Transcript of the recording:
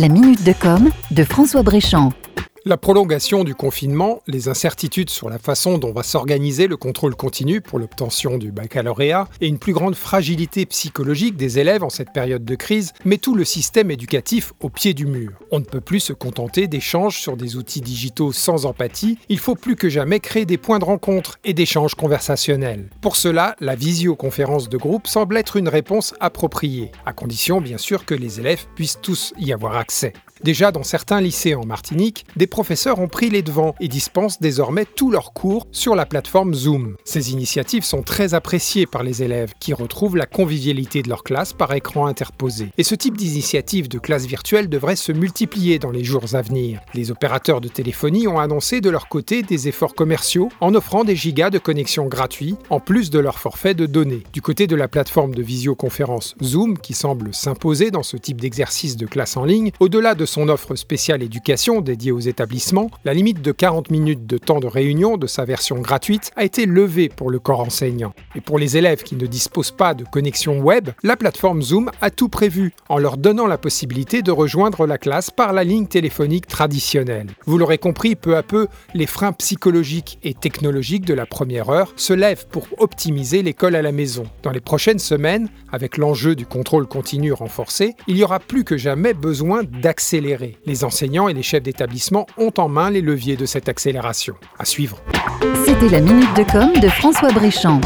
La minute de com de François Bréchamp. La prolongation du confinement, les incertitudes sur la façon dont va s'organiser le contrôle continu pour l'obtention du baccalauréat et une plus grande fragilité psychologique des élèves en cette période de crise met tout le système éducatif au pied du mur. On ne peut plus se contenter d'échanges sur des outils digitaux sans empathie, il faut plus que jamais créer des points de rencontre et d'échanges conversationnels. Pour cela, la visioconférence de groupe semble être une réponse appropriée, à condition bien sûr que les élèves puissent tous y avoir accès. Déjà, dans certains lycées en Martinique, des professeurs ont pris les devants et dispensent désormais tous leurs cours sur la plateforme Zoom. Ces initiatives sont très appréciées par les élèves qui retrouvent la convivialité de leur classe par écran interposé. Et ce type d'initiative de classe virtuelle devrait se multiplier dans les jours à venir. Les opérateurs de téléphonie ont annoncé de leur côté des efforts commerciaux en offrant des gigas de connexion gratuits en plus de leur forfait de données. Du côté de la plateforme de visioconférence Zoom qui semble s'imposer dans ce type d'exercice de classe en ligne, au-delà de son offre spéciale éducation dédiée aux établissements, la limite de 40 minutes de temps de réunion de sa version gratuite a été levée pour le corps enseignant. Et pour les élèves qui ne disposent pas de connexion web, la plateforme Zoom a tout prévu en leur donnant la possibilité de rejoindre la classe par la ligne téléphonique traditionnelle. Vous l'aurez compris, peu à peu, les freins psychologiques et technologiques de la première heure se lèvent pour optimiser l'école à la maison. Dans les prochaines semaines, avec l'enjeu du contrôle continu renforcé, il y aura plus que jamais besoin d'accélérer les enseignants et les chefs d'établissement ont en main les leviers de cette accélération. À suivre. C'était la minute de com de François Bréchamp.